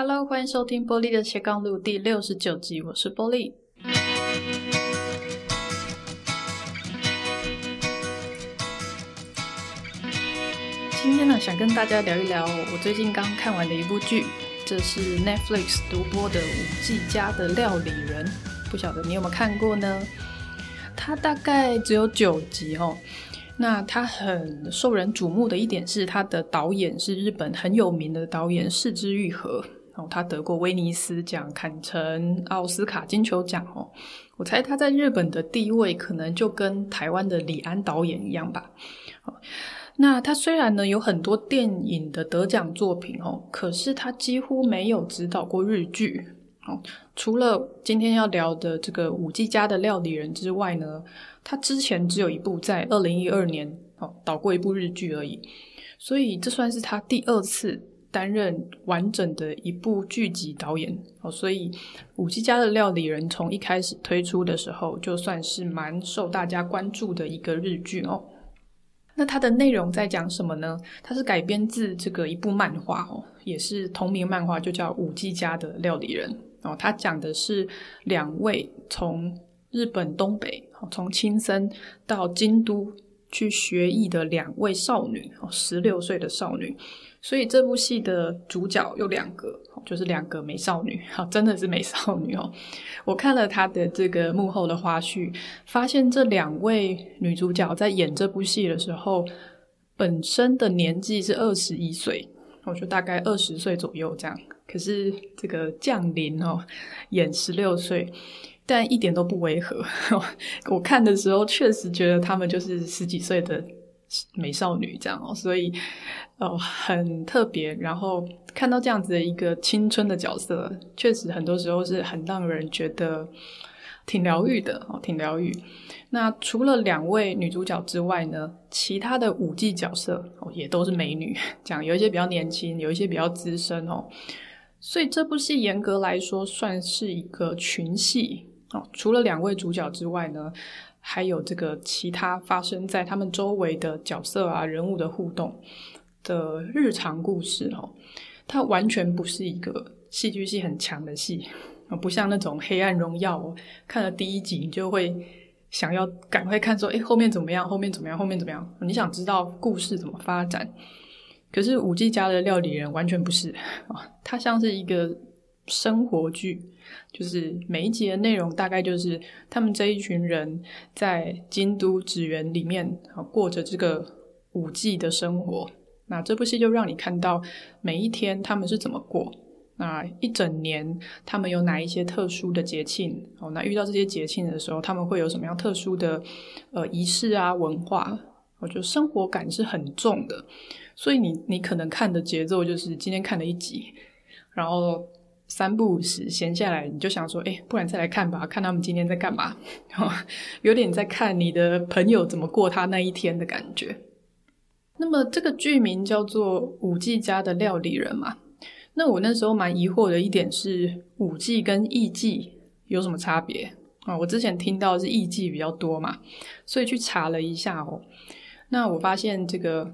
Hello，欢迎收听波莉的斜杠路第六十九集，我是波莉。今天呢，想跟大家聊一聊我最近刚看完的一部剧，这是 Netflix 独播的《五 G 家的料理人》，不晓得你有没有看过呢？它大概只有九集哦。那它很受人瞩目的一点是，它的导演是日本很有名的导演是枝裕和。哦，他得过威尼斯奖、坎城、奥斯卡金球奖哦。我猜他在日本的地位可能就跟台湾的李安导演一样吧。那他虽然呢有很多电影的得奖作品哦，可是他几乎没有指导过日剧哦。除了今天要聊的这个舞伎家的料理人之外呢，他之前只有一部在二零一二年哦导过一部日剧而已。所以这算是他第二次。担任完整的一部剧集导演哦，所以《舞伎家的料理人》从一开始推出的时候，就算是蛮受大家关注的一个日剧哦。那它的内容在讲什么呢？它是改编自这个一部漫画哦，也是同名漫画，就叫《舞伎家的料理人》哦。它讲的是两位从日本东北，从青森到京都去学艺的两位少女哦，十六岁的少女。所以这部戏的主角有两个，就是两个美少女，哈，真的是美少女哦。我看了她的这个幕后的花絮，发现这两位女主角在演这部戏的时候，本身的年纪是二十一岁，我就大概二十岁左右这样。可是这个降临哦，演十六岁，但一点都不违和。我看的时候确实觉得她们就是十几岁的。美少女这样哦，所以哦很特别。然后看到这样子的一个青春的角色，确实很多时候是很让人觉得挺疗愈的哦，挺疗愈。那除了两位女主角之外呢，其他的五季角色哦也都是美女，讲有一些比较年轻，有一些比较资深哦。所以这部戏严格来说算是一个群戏哦，除了两位主角之外呢。还有这个其他发生在他们周围的角色啊、人物的互动的日常故事哦，它完全不是一个戏剧性很强的戏，不像那种《黑暗荣耀》，看了第一集你就会想要赶快看说，诶，后面怎么样？后面怎么样？后面怎么样？你想知道故事怎么发展？可是《舞伎家的料理人》完全不是啊，它像是一个生活剧。就是每一集的内容大概就是他们这一群人在京都祇园里面啊过着这个五季的生活。那这部戏就让你看到每一天他们是怎么过，那一整年他们有哪一些特殊的节庆哦？那遇到这些节庆的时候，他们会有什么样特殊的呃仪式啊文化？我觉得生活感是很重的，所以你你可能看的节奏就是今天看了一集，然后。三不五时闲下来，你就想说，诶，不然再来看吧，看他们今天在干嘛，有点在看你的朋友怎么过他那一天的感觉。那么这个剧名叫做《舞伎家的料理人》嘛，那我那时候蛮疑惑的一点是，舞伎跟艺伎有什么差别啊？我之前听到是艺伎比较多嘛，所以去查了一下哦，那我发现这个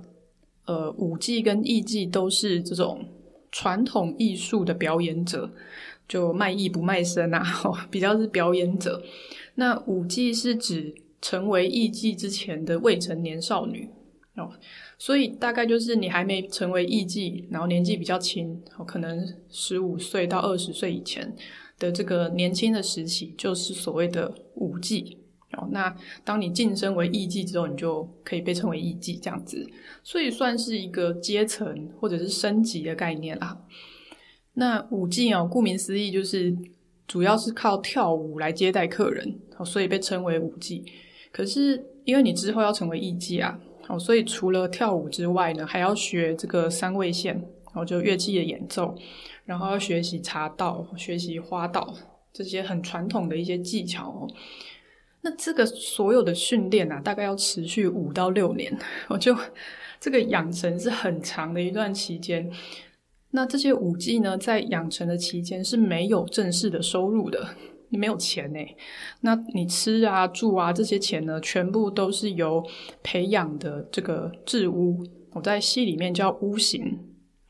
呃，舞伎跟艺伎都是这种。传统艺术的表演者，就卖艺不卖身啊，比较是表演者。那舞伎是指成为艺妓之前的未成年少女哦，所以大概就是你还没成为艺妓，然后年纪比较轻，可能十五岁到二十岁以前的这个年轻的时期，就是所谓的舞伎。那当你晋升为艺伎之后，你就可以被称为艺伎这样子，所以算是一个阶层或者是升级的概念啦。那舞伎哦，顾名思义就是主要是靠跳舞来接待客人，所以被称为舞伎。可是因为你之后要成为艺伎啊，哦，所以除了跳舞之外呢，还要学这个三味线，然后就乐器的演奏，然后要学习茶道、学习花道这些很传统的一些技巧哦。那这个所有的训练啊，大概要持续五到六年，我就这个养成是很长的一段期间。那这些舞技呢，在养成的期间是没有正式的收入的，你没有钱诶。那你吃啊、住啊这些钱呢，全部都是由培养的这个制屋，我在戏里面叫屋行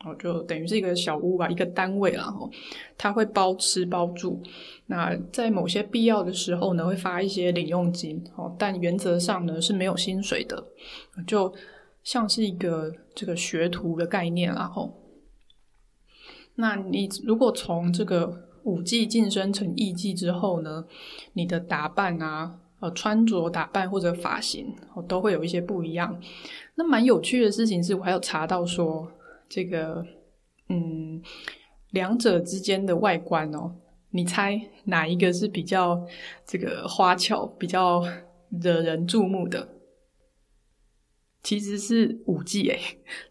哦，就等于是一个小屋吧，一个单位，然后他会包吃包住。那在某些必要的时候呢，会发一些领用金哦，但原则上呢是没有薪水的，就像是一个这个学徒的概念，然后，那你如果从这个舞伎晋升成艺伎之后呢，你的打扮啊，呃，穿着打扮或者发型，哦，都会有一些不一样。那蛮有趣的事情是我还有查到说。这个，嗯，两者之间的外观哦，你猜哪一个是比较这个花俏、比较惹人注目的？其实是舞伎诶，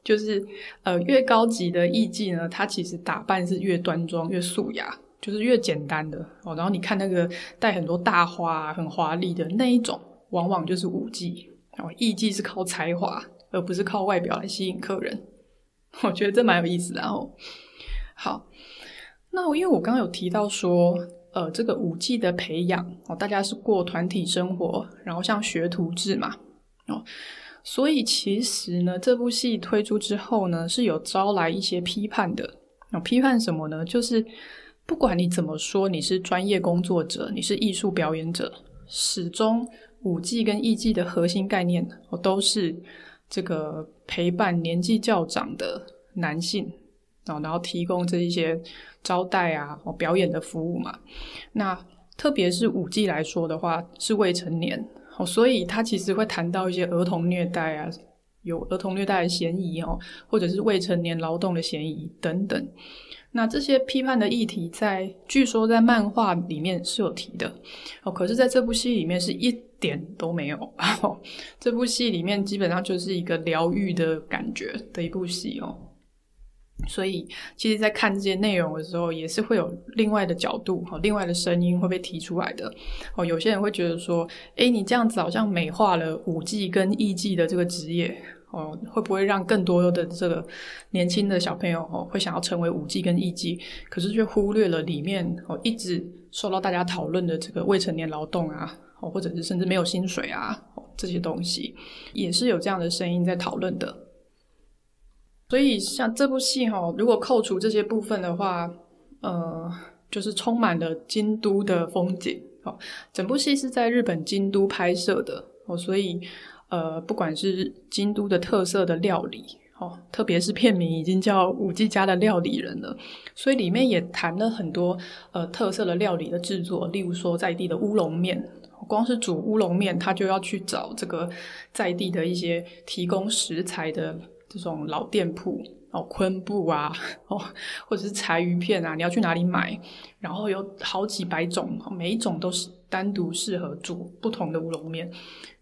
就是呃，越高级的艺伎呢，它其实打扮是越端庄、越素雅，就是越简单的哦。然后你看那个带很多大花、很华丽的那一种，往往就是舞伎哦。艺伎是靠才华，而不是靠外表来吸引客人。我觉得这蛮有意思的哦。好，那因为我刚刚有提到说，呃，这个舞伎的培养哦，大家是过团体生活，然后像学徒制嘛，哦，所以其实呢，这部戏推出之后呢，是有招来一些批判的。哦，批判什么呢？就是不管你怎么说，你是专业工作者，你是艺术表演者，始终舞伎跟艺技的核心概念哦，都是。这个陪伴年纪较长的男性，哦然后提供这一些招待啊、哦表演的服务嘛。那特别是五 G 来说的话，是未成年哦，所以他其实会谈到一些儿童虐待啊，有儿童虐待的嫌疑哦，或者是未成年劳动的嫌疑等等。那这些批判的议题，在据说在漫画里面是有提的哦，可是在这部戏里面是一点都没有。这部戏里面基本上就是一个疗愈的感觉的一部戏哦，所以其实，在看这些内容的时候，也是会有另外的角度哈，另外的声音会被提出来的哦。有些人会觉得说，诶，你这样子好像美化了舞伎跟艺伎的这个职业。哦，会不会让更多的这个年轻的小朋友哦，会想要成为舞伎跟艺伎，可是却忽略了里面哦一直受到大家讨论的这个未成年劳动啊，或者是甚至没有薪水啊，哦这些东西也是有这样的声音在讨论的。所以像这部戏哈，如果扣除这些部分的话，呃，就是充满了京都的风景哦。整部戏是在日本京都拍摄的哦，所以。呃，不管是京都的特色的料理，哦，特别是片名已经叫舞伎家的料理人了，所以里面也谈了很多呃特色的料理的制作，例如说在地的乌龙面，光是煮乌龙面，他就要去找这个在地的一些提供食材的这种老店铺哦，昆布啊，哦，或者是柴鱼片啊，你要去哪里买？然后有好几百种，每一种都是单独适合煮不同的乌龙面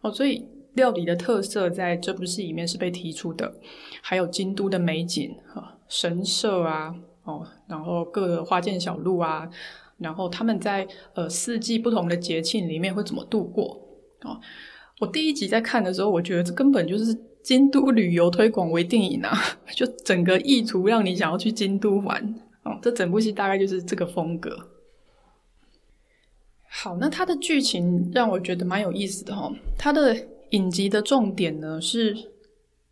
哦，所以。料理的特色在这部戏里面是被提出的，还有京都的美景啊，神社啊，哦，然后各花见小路啊，然后他们在呃四季不同的节庆里面会怎么度过？哦，我第一集在看的时候，我觉得这根本就是京都旅游推广为电影啊，就整个意图让你想要去京都玩哦，这整部戏大概就是这个风格。好，那它的剧情让我觉得蛮有意思的哈，它的。影集的重点呢是，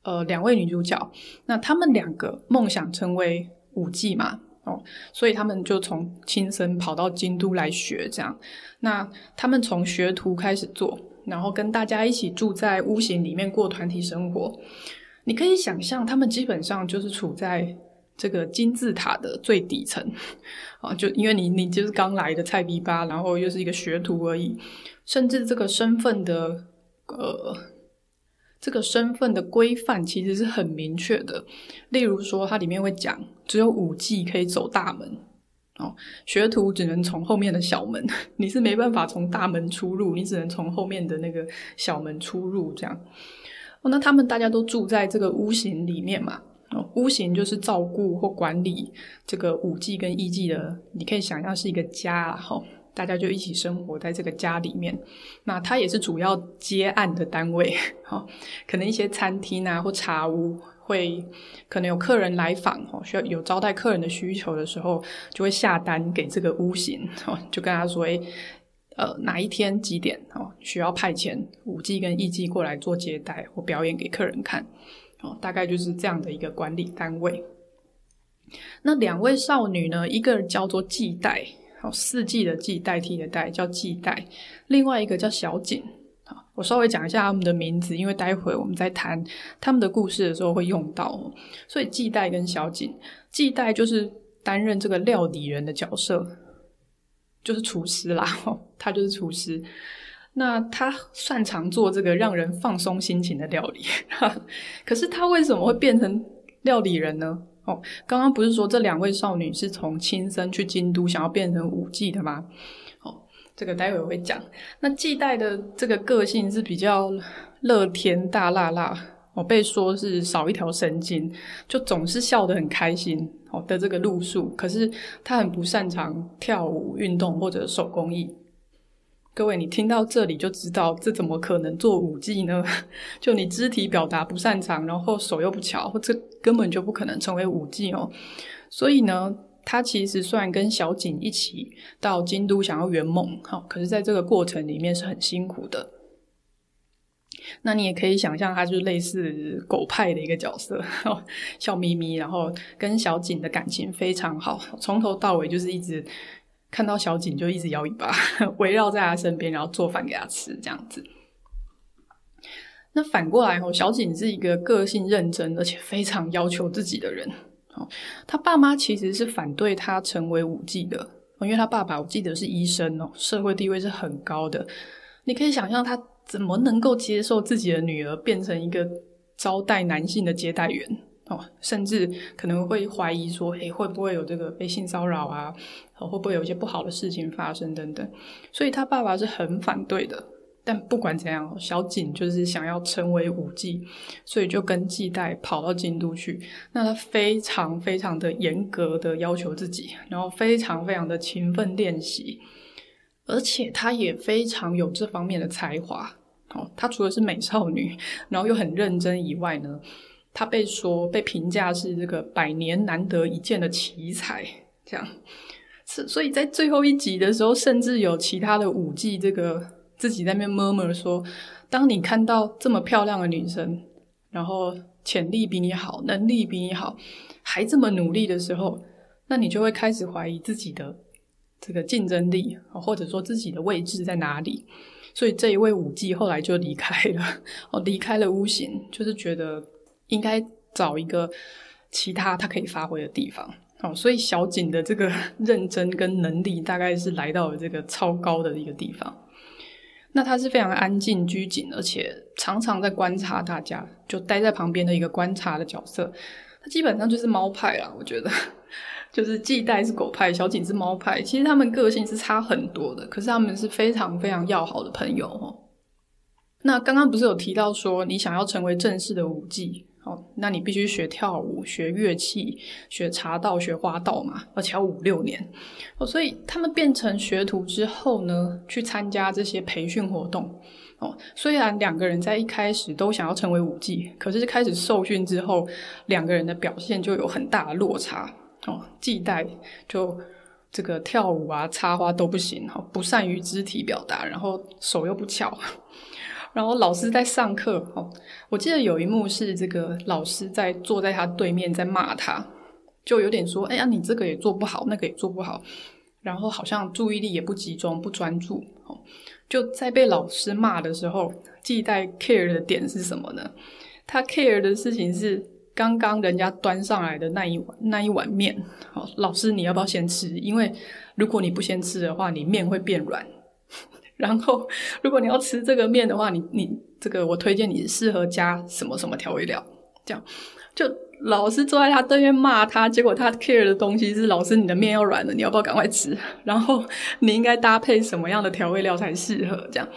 呃，两位女主角，那她们两个梦想成为舞伎嘛，哦，所以他们就从亲身跑到京都来学这样。那他们从学徒开始做，然后跟大家一起住在屋型里面过团体生活。你可以想象，他们基本上就是处在这个金字塔的最底层啊，就因为你你就是刚来的菜逼吧，然后又是一个学徒而已，甚至这个身份的。呃，这个身份的规范其实是很明确的。例如说，它里面会讲，只有五 G 可以走大门哦，学徒只能从后面的小门，你是没办法从大门出入，你只能从后面的那个小门出入。这样哦，那他们大家都住在这个屋型里面嘛？哦，屋型就是照顾或管理这个五 G 跟一 G 的，你可以想象是一个家哈。哦大家就一起生活在这个家里面，那他也是主要接案的单位，哈，可能一些餐厅啊或茶屋会可能有客人来访，哦，需要有招待客人的需求的时候，就会下单给这个屋型，哦，就跟他说，诶，呃，哪一天几点，哦，需要派遣舞伎跟艺伎过来做接待或表演给客人看，哦，大概就是这样的一个管理单位。那两位少女呢，一个叫做季代，好，四季的季代替的代叫季代，另外一个叫小景。我稍微讲一下他们的名字，因为待会我们在谈他们的故事的时候会用到。所以季代跟小景，季代就是担任这个料理人的角色，就是厨师啦，他就是厨师。那他擅长做这个让人放松心情的料理，可是他为什么会变成料理人呢？哦，刚刚不是说这两位少女是从亲生去京都想要变成舞伎的吗？哦，这个待会我会讲。那季代的这个个性是比较乐天大剌剌，哦，被说是少一条神经，就总是笑得很开心哦的这个路数。可是他很不擅长跳舞、运动或者手工艺。各位，你听到这里就知道，这怎么可能做舞技呢？就你肢体表达不擅长，然后手又不巧，这根本就不可能成为舞技哦。所以呢，他其实算跟小景一起到京都想要圆梦，好，可是在这个过程里面是很辛苦的。那你也可以想象，他就是类似狗派的一个角色，笑眯眯，然后跟小景的感情非常好，从头到尾就是一直。看到小景就一直摇尾巴，围绕在他身边，然后做饭给他吃，这样子。那反过来哦，小景是一个个性认真而且非常要求自己的人。哦，他爸妈其实是反对他成为舞妓的，因为他爸爸我记得是医生哦，社会地位是很高的。你可以想象他怎么能够接受自己的女儿变成一个招待男性的接待员。哦，甚至可能会怀疑说，诶，会不会有这个被性骚扰啊？会不会有一些不好的事情发生等等？所以他爸爸是很反对的。但不管怎样，小景就是想要成为舞伎，所以就跟季代跑到京都去。那他非常非常的严格的要求自己，然后非常非常的勤奋练习，而且他也非常有这方面的才华。哦，他除了是美少女，然后又很认真以外呢，他被说被评价是这个百年难得一见的奇才，这样是所以在最后一集的时候，甚至有其他的舞技这个自己在那边默默说，当你看到这么漂亮的女生，然后潜力比你好，能力比你好，还这么努力的时候，那你就会开始怀疑自己的这个竞争力，或者说自己的位置在哪里。所以这一位舞技后来就离开了，哦，离开了屋形，就是觉得。应该找一个其他他可以发挥的地方，哦，所以小景的这个认真跟能力，大概是来到了这个超高的一个地方。那他是非常安静拘谨，而且常常在观察大家，就待在旁边的一个观察的角色。他基本上就是猫派啦，我觉得，就是季代是狗派，小景是猫派。其实他们个性是差很多的，可是他们是非常非常要好的朋友哦。那刚刚不是有提到说，你想要成为正式的舞技？那你必须学跳舞、学乐器、学茶道、学花道嘛，而且要五六年。哦，所以他们变成学徒之后呢，去参加这些培训活动。哦，虽然两个人在一开始都想要成为舞伎，可是开始受训之后，两个人的表现就有很大的落差。哦，季代就这个跳舞啊、插花都不行，哈，不善于肢体表达，然后手又不巧。然后老师在上课，哦，我记得有一幕是这个老师在坐在他对面在骂他，就有点说：“哎呀，你这个也做不好，那个也做不好。”然后好像注意力也不集中、不专注。哦，就在被老师骂的时候，季代 care 的点是什么呢？他 care 的事情是刚刚人家端上来的那一碗那一碗面。好，老师你要不要先吃？因为如果你不先吃的话，你面会变软。然后，如果你要吃这个面的话，你你这个我推荐你适合加什么什么调味料，这样就老师坐在他对面骂他，结果他 care 的东西是老师你的面要软了，你要不要赶快吃？然后你应该搭配什么样的调味料才适合？这样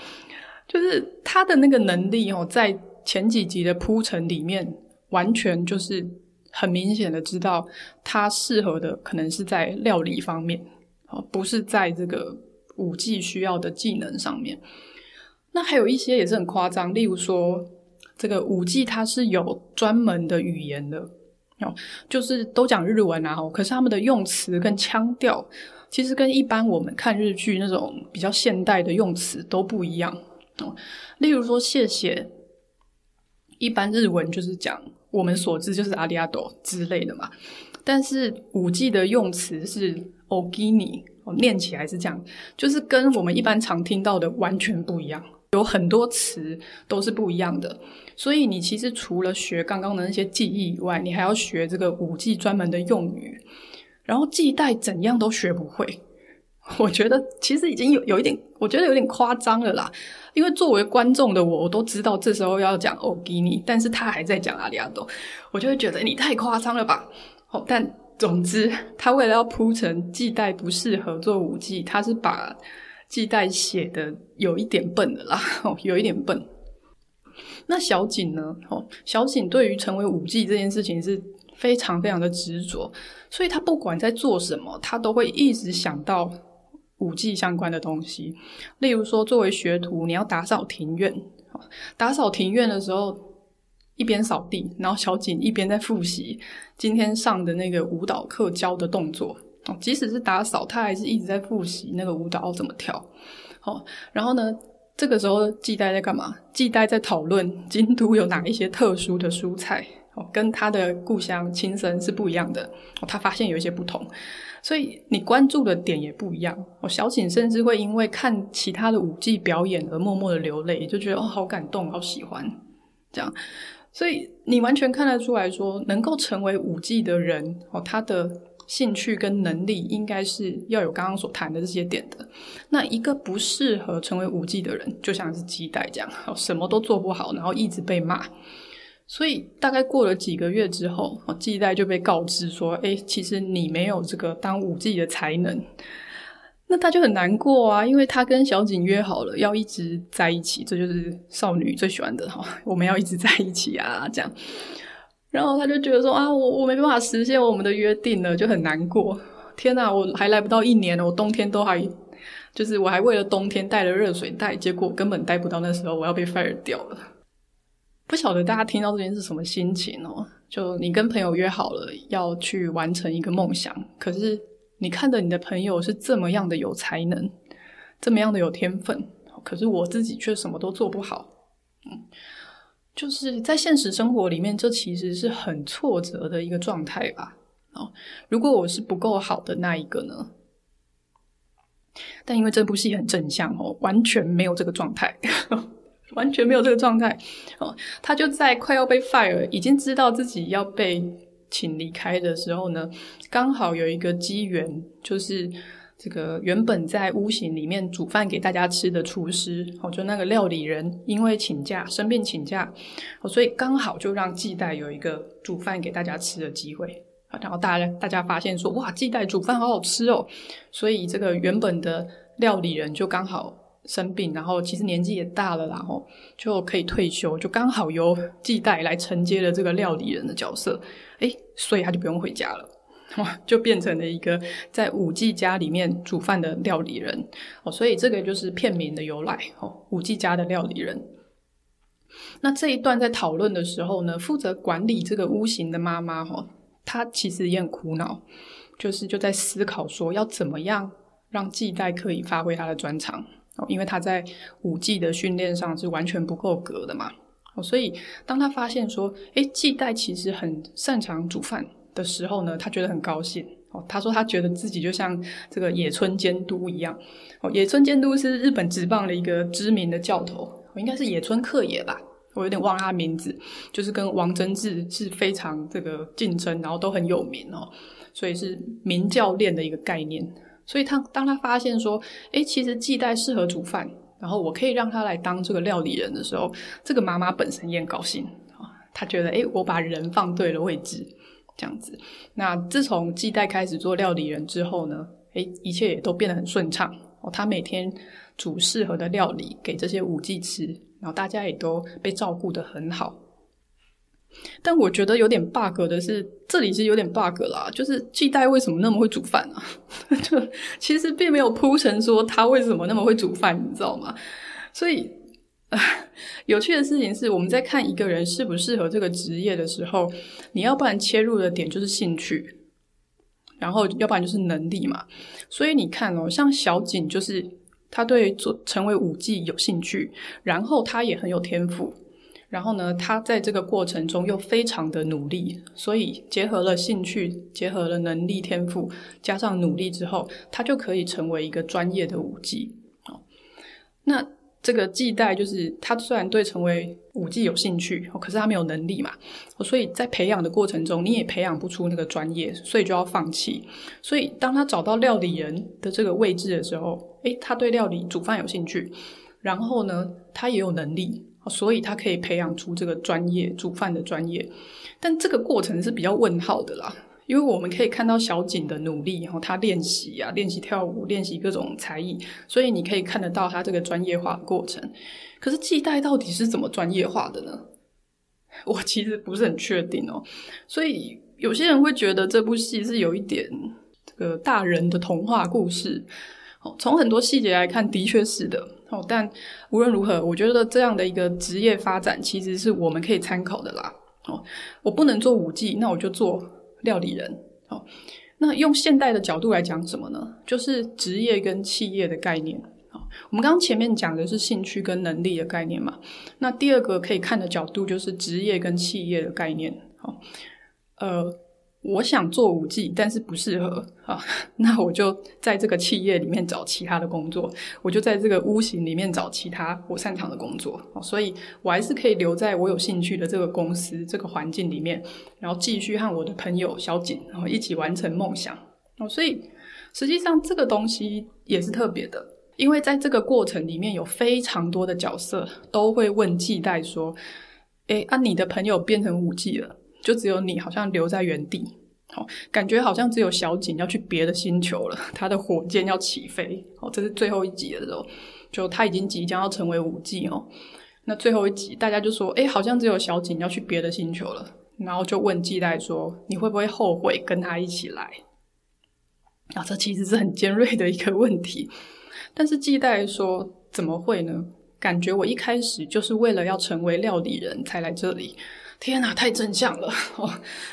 就是他的那个能力哦，在前几集的铺陈里面，完全就是很明显的知道他适合的可能是在料理方面，哦，不是在这个。五 G 需要的技能上面，那还有一些也是很夸张，例如说这个五 G 它是有专门的语言的，哦，就是都讲日文啊，可是他们的用词跟腔调，其实跟一般我们看日剧那种比较现代的用词都不一样哦。例如说谢谢，一般日文就是讲我们所知就是阿里阿多之类的嘛。但是五 G 的用词是 “ogini”，念起来是这样，就是跟我们一般常听到的完全不一样，有很多词都是不一样的。所以你其实除了学刚刚的那些记忆以外，你还要学这个五 G 专门的用语，然后技代怎样都学不会。我觉得其实已经有有一点，我觉得有点夸张了啦。因为作为观众的我，我都知道这时候要讲 “ogini”，但是他还在讲阿里阿多，我就会觉得你太夸张了吧。哦，但总之，他为了要铺陈技代不适合做舞伎，他是把技代写的有一点笨的啦，哦，有一点笨。那小景呢？哦，小景对于成为舞伎这件事情是非常非常的执着，所以他不管在做什么，他都会一直想到。舞伎相关的东西，例如说，作为学徒，你要打扫庭院。打扫庭院的时候，一边扫地，然后小景一边在复习今天上的那个舞蹈课教的动作。即使是打扫，他还是一直在复习那个舞蹈要怎么跳。好，然后呢，这个时候季代在干嘛？季代在讨论京都有哪一些特殊的蔬菜，跟他的故乡青森是不一样的。他发现有一些不同。所以你关注的点也不一样。哦，小景甚至会因为看其他的舞伎表演而默默的流泪，就觉得哦，好感动，好喜欢这样。所以你完全看得出来说，能够成为舞伎的人哦，他的兴趣跟能力应该是要有刚刚所谈的这些点的。那一个不适合成为舞伎的人，就像是技代这样，什么都做不好，然后一直被骂。所以大概过了几个月之后，技代就被告知说：“哎，其实你没有这个当舞伎的才能。”那他就很难过啊，因为他跟小景约好了要一直在一起，这就是少女最喜欢的哈，我们要一直在一起啊，这样。然后他就觉得说：“啊，我我没办法实现我们的约定了，就很难过。天哪，我还来不到一年了，我冬天都还，就是我还为了冬天带了热水袋，结果根本待不到那时候，我要被 fire 掉了。”不晓得大家听到这边是什么心情哦？就你跟朋友约好了要去完成一个梦想，可是你看着你的朋友是这么样的有才能，这么样的有天分，可是我自己却什么都做不好。嗯，就是在现实生活里面，这其实是很挫折的一个状态吧。哦，如果我是不够好的那一个呢？但因为这部戏很正向哦，完全没有这个状态。完全没有这个状态，哦，他就在快要被 fire，已经知道自己要被请离开的时候呢，刚好有一个机缘，就是这个原本在屋型里面煮饭给大家吃的厨师，哦，就那个料理人，因为请假生病请假，哦，所以刚好就让季代有一个煮饭给大家吃的机会，然后大家大家发现说，哇，季代煮饭好好吃哦，所以这个原本的料理人就刚好。生病，然后其实年纪也大了，然后就可以退休，就刚好由季代来承接了这个料理人的角色，诶，所以他就不用回家了，哇，就变成了一个在五 G 家里面煮饭的料理人哦，所以这个就是片名的由来哦，五 G 家的料理人。那这一段在讨论的时候呢，负责管理这个屋型的妈妈哈，她其实也很苦恼，就是就在思考说要怎么样让技代可以发挥他的专长。哦，因为他在五 G 的训练上是完全不够格的嘛，哦，所以当他发现说，诶，季代其实很擅长煮饭的时候呢，他觉得很高兴。哦，他说他觉得自己就像这个野村监督一样。哦，野村监督是日本职棒的一个知名的教头，应该是野村克也吧，我有点忘了他名字，就是跟王贞治是非常这个竞争，然后都很有名哦，所以是名教练的一个概念。所以他当他发现说，诶，其实季代适合煮饭，然后我可以让他来当这个料理人的时候，这个妈妈本身也很高兴啊，她觉得，诶，我把人放对了位置，这样子。那自从季代开始做料理人之后呢，诶，一切也都变得很顺畅哦。他每天煮适合的料理给这些舞伎吃，然后大家也都被照顾得很好。但我觉得有点 bug 的是，这里是有点 bug 啦，就是季代为什么那么会煮饭啊？就其实并没有铺陈说他为什么那么会煮饭，你知道吗？所以，呃，有趣的事情是，我们在看一个人适不适合这个职业的时候，你要不然切入的点就是兴趣，然后要不然就是能力嘛。所以你看哦，像小景就是他对做成为舞技有兴趣，然后他也很有天赋。然后呢，他在这个过程中又非常的努力，所以结合了兴趣，结合了能力、天赋，加上努力之后，他就可以成为一个专业的舞技。哦，那这个季代就是他虽然对成为舞技有兴趣，可是他没有能力嘛，所以在培养的过程中，你也培养不出那个专业，所以就要放弃。所以当他找到料理人的这个位置的时候，诶，他对料理煮饭有兴趣，然后呢，他也有能力。所以他可以培养出这个专业煮饭的专业，但这个过程是比较问号的啦，因为我们可以看到小景的努力，然后他练习啊，练习跳舞，练习各种才艺，所以你可以看得到他这个专业化的过程。可是季代到底是怎么专业化的呢？我其实不是很确定哦。所以有些人会觉得这部戏是有一点这个大人的童话故事。哦，从很多细节来看，的确是的。哦，但无论如何，我觉得这样的一个职业发展其实是我们可以参考的啦。哦，我不能做舞伎，那我就做料理人。哦，那用现代的角度来讲什么呢？就是职业跟企业的概念。哦，我们刚刚前面讲的是兴趣跟能力的概念嘛。那第二个可以看的角度就是职业跟企业的概念。哦，呃。我想做舞伎，但是不适合啊，那我就在这个企业里面找其他的工作，我就在这个屋型里面找其他我擅长的工作，所以我还是可以留在我有兴趣的这个公司这个环境里面，然后继续和我的朋友小景，然后一起完成梦想。哦，所以实际上这个东西也是特别的，因为在这个过程里面有非常多的角色都会问季代说：“诶，啊，你的朋友变成舞伎了。”就只有你好像留在原地，好，感觉好像只有小景要去别的星球了，他的火箭要起飞，哦，这是最后一集的时候，就他已经即将要成为舞伎哦。那最后一集，大家就说，诶，好像只有小景要去别的星球了，然后就问季代说，你会不会后悔跟他一起来？啊，这其实是很尖锐的一个问题，但是季代说，怎么会呢？感觉我一开始就是为了要成为料理人才来这里。天哪，太正向了 哦，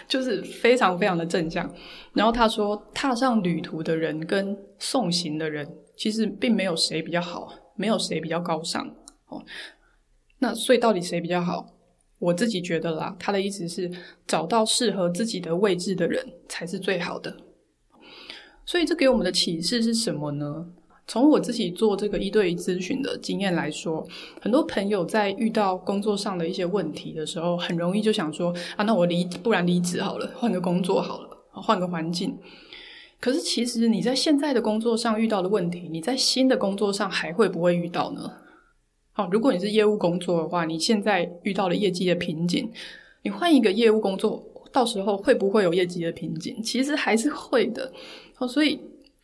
就是非常非常的正向。然后他说，踏上旅途的人跟送行的人，其实并没有谁比较好，没有谁比较高尚哦。那所以到底谁比较好？我自己觉得啦，他的意思是找到适合自己的位置的人才是最好的。所以这给我们的启示是什么呢？从我自己做这个一对一咨询的经验来说，很多朋友在遇到工作上的一些问题的时候，很容易就想说啊，那我离不然离职好了，换个工作好了，换个环境。可是其实你在现在的工作上遇到的问题，你在新的工作上还会不会遇到呢？好，如果你是业务工作的话，你现在遇到了业绩的瓶颈，你换一个业务工作，到时候会不会有业绩的瓶颈？其实还是会的。好，所以。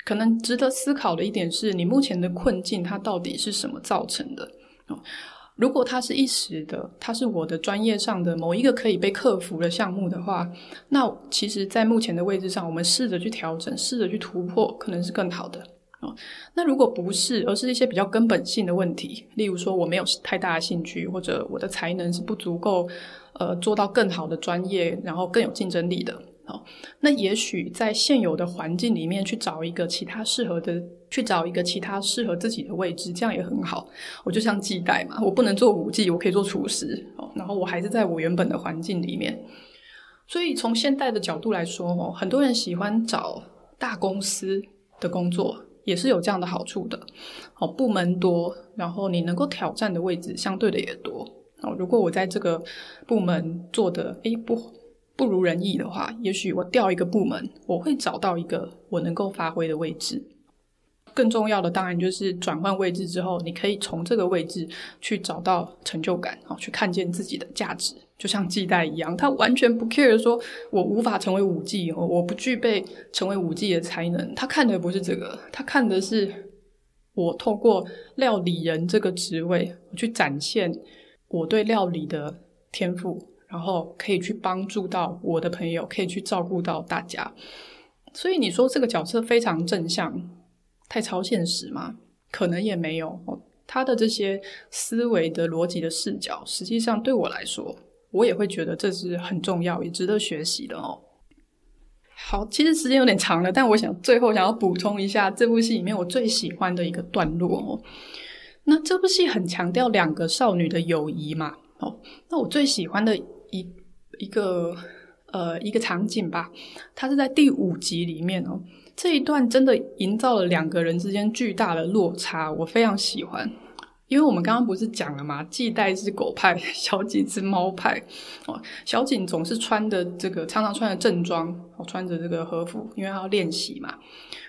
可能值得思考的一点是，你目前的困境它到底是什么造成的？如果它是一时的，它是我的专业上的某一个可以被克服的项目的话，那其实，在目前的位置上，我们试着去调整，试着去突破，可能是更好的。那如果不是，而是一些比较根本性的问题，例如说我没有太大的兴趣，或者我的才能是不足够，呃，做到更好的专业，然后更有竞争力的。好，那也许在现有的环境里面去找一个其他适合的，去找一个其他适合自己的位置，这样也很好。我就像季代嘛，我不能做舞伎，我可以做厨师，哦，然后我还是在我原本的环境里面。所以从现代的角度来说，哦，很多人喜欢找大公司的工作，也是有这样的好处的。哦，部门多，然后你能够挑战的位置相对的也多。哦，如果我在这个部门做的，诶，不。不如人意的话，也许我调一个部门，我会找到一个我能够发挥的位置。更重要的当然就是转换位置之后，你可以从这个位置去找到成就感，好，去看见自己的价值。就像季代一样，他完全不 care 说我无法成为舞伎，我不具备成为舞伎的才能。他看的不是这个，他看的是我透过料理人这个职位，我去展现我对料理的天赋。然后可以去帮助到我的朋友，可以去照顾到大家。所以你说这个角色非常正向，太超现实吗？可能也没有。他的这些思维的逻辑的视角，实际上对我来说，我也会觉得这是很重要，也值得学习的哦。好，其实时间有点长了，但我想最后想要补充一下这部戏里面我最喜欢的一个段落哦。那这部戏很强调两个少女的友谊嘛。哦，那我最喜欢的一一个呃一个场景吧，它是在第五集里面哦。这一段真的营造了两个人之间巨大的落差，我非常喜欢。因为我们刚刚不是讲了吗？纪代是狗派，小景是猫派。哦，小景总是穿的这个，常常穿的正装，哦，穿着这个和服，因为他要练习嘛。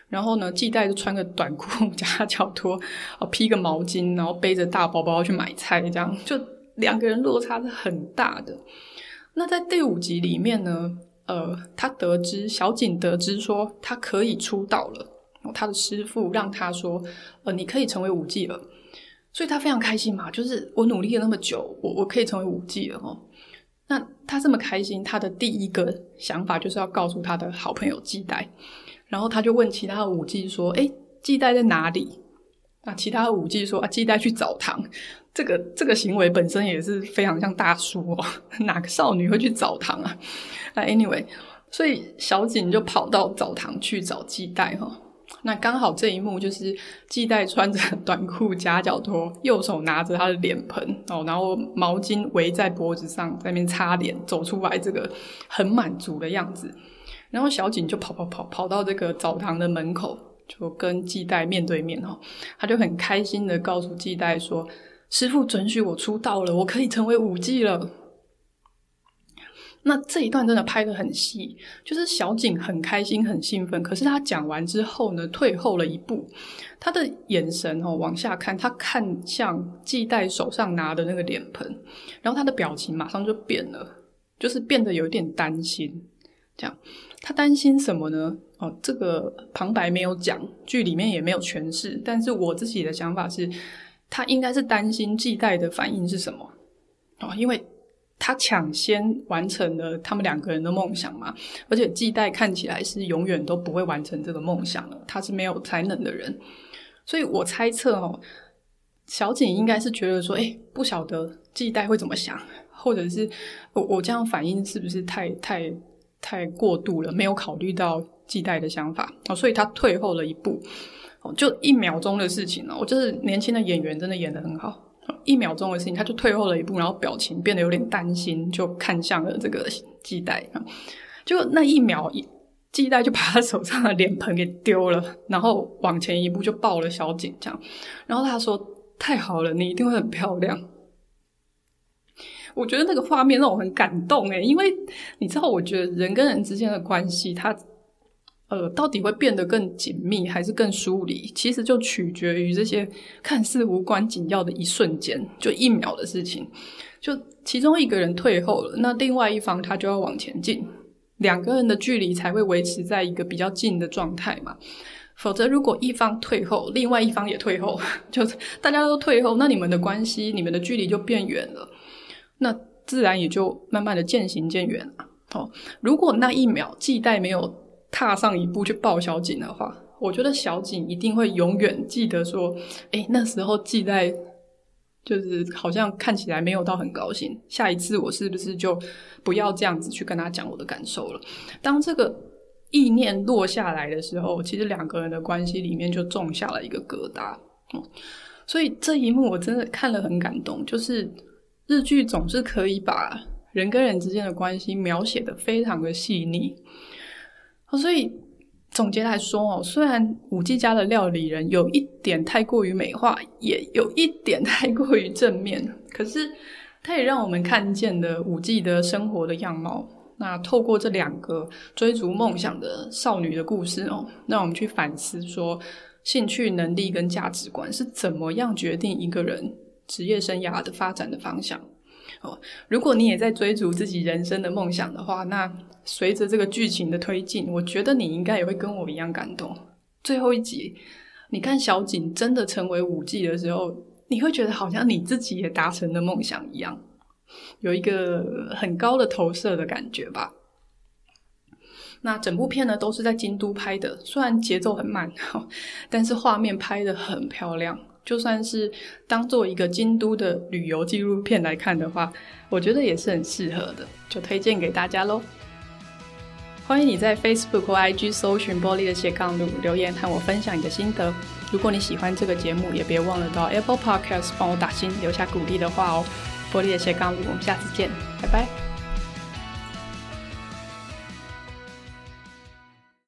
然后呢，纪代就穿个短裤 加脚拖，哦，披个毛巾，然后背着大包包去买菜，这样就两个人落差是很大的。那在第五集里面呢，呃，他得知小景得知说他可以出道了，他的师傅让他说，呃，你可以成为舞伎了，所以他非常开心嘛，就是我努力了那么久，我我可以成为舞伎了哦。那他这么开心，他的第一个想法就是要告诉他的好朋友季代。然后他就问其他的舞伎说：“诶，纪代在哪里？”那其他的舞伎说：“啊，纪代去澡堂。”这个这个行为本身也是非常像大叔哦，哪个少女会去澡堂啊？那 anyway，所以小景就跑到澡堂去找系带哈。那刚好这一幕就是系带穿着 短裤夹脚拖，右手拿着他的脸盆哦，然后毛巾围在脖子上，在那边擦脸，走出来这个很满足的样子。然后小景就跑跑跑跑到这个澡堂的门口，就跟季代面对面哈，他就很开心的告诉季代说：“师傅准许我出道了，我可以成为舞伎了。”那这一段真的拍得很细，就是小景很开心很兴奋，可是他讲完之后呢，退后了一步，他的眼神哦往下看，他看向季代手上拿的那个脸盆，然后他的表情马上就变了，就是变得有点担心，这样。他担心什么呢？哦，这个旁白没有讲，剧里面也没有诠释。但是我自己的想法是，他应该是担心季代的反应是什么？哦，因为他抢先完成了他们两个人的梦想嘛，而且季代看起来是永远都不会完成这个梦想了，他是没有才能的人。所以我猜测哦，小景应该是觉得说，诶，不晓得季代会怎么想，或者是我我这样反应是不是太太。太过度了，没有考虑到纪代的想法哦，所以他退后了一步哦，就一秒钟的事情哦，我就是年轻的演员真的演得很好，一秒钟的事情他就退后了一步，然后表情变得有点担心，就看向了这个纪代，就那一秒，纪代就把他手上的脸盆给丢了，然后往前一步就抱了小景这样，然后他说：“太好了，你一定会很漂亮。”我觉得那个画面让我很感动诶，因为你知道，我觉得人跟人之间的关系，它呃到底会变得更紧密还是更疏离，其实就取决于这些看似无关紧要的一瞬间，就一秒的事情。就其中一个人退后了，那另外一方他就要往前进，两个人的距离才会维持在一个比较近的状态嘛。否则，如果一方退后，另外一方也退后，就大家都退后，那你们的关系、你们的距离就变远了。那自然也就慢慢的渐行渐远了。哦，如果那一秒纪代没有踏上一步去抱小景的话，我觉得小景一定会永远记得说，诶，那时候纪代就是好像看起来没有到很高兴。下一次我是不是就不要这样子去跟他讲我的感受了？当这个意念落下来的时候，其实两个人的关系里面就种下了一个疙瘩。哦，所以这一幕我真的看了很感动，就是。日剧总是可以把人跟人之间的关系描写的非常的细腻，所以总结来说哦，虽然五 G 家的料理人有一点太过于美化，也有一点太过于正面，可是它也让我们看见了五 G 的生活的样貌。那透过这两个追逐梦想的少女的故事哦，让我们去反思说，兴趣、能力跟价值观是怎么样决定一个人职业生涯的发展的方向哦，如果你也在追逐自己人生的梦想的话，那随着这个剧情的推进，我觉得你应该也会跟我一样感动。最后一集，你看小景真的成为舞伎的时候，你会觉得好像你自己也达成了梦想一样，有一个很高的投射的感觉吧。那整部片呢，都是在京都拍的，虽然节奏很慢，但是画面拍得很漂亮。就算是当做一个京都的旅游纪录片来看的话，我觉得也是很适合的，就推荐给大家喽。欢迎你在 Facebook 或 IG 搜寻玻璃的斜杠路留言和我分享你的心得。如果你喜欢这个节目，也别忘了到 Apple Podcast 帮我打星留下鼓励的话哦。玻璃的斜杠路，我们下次见，拜拜。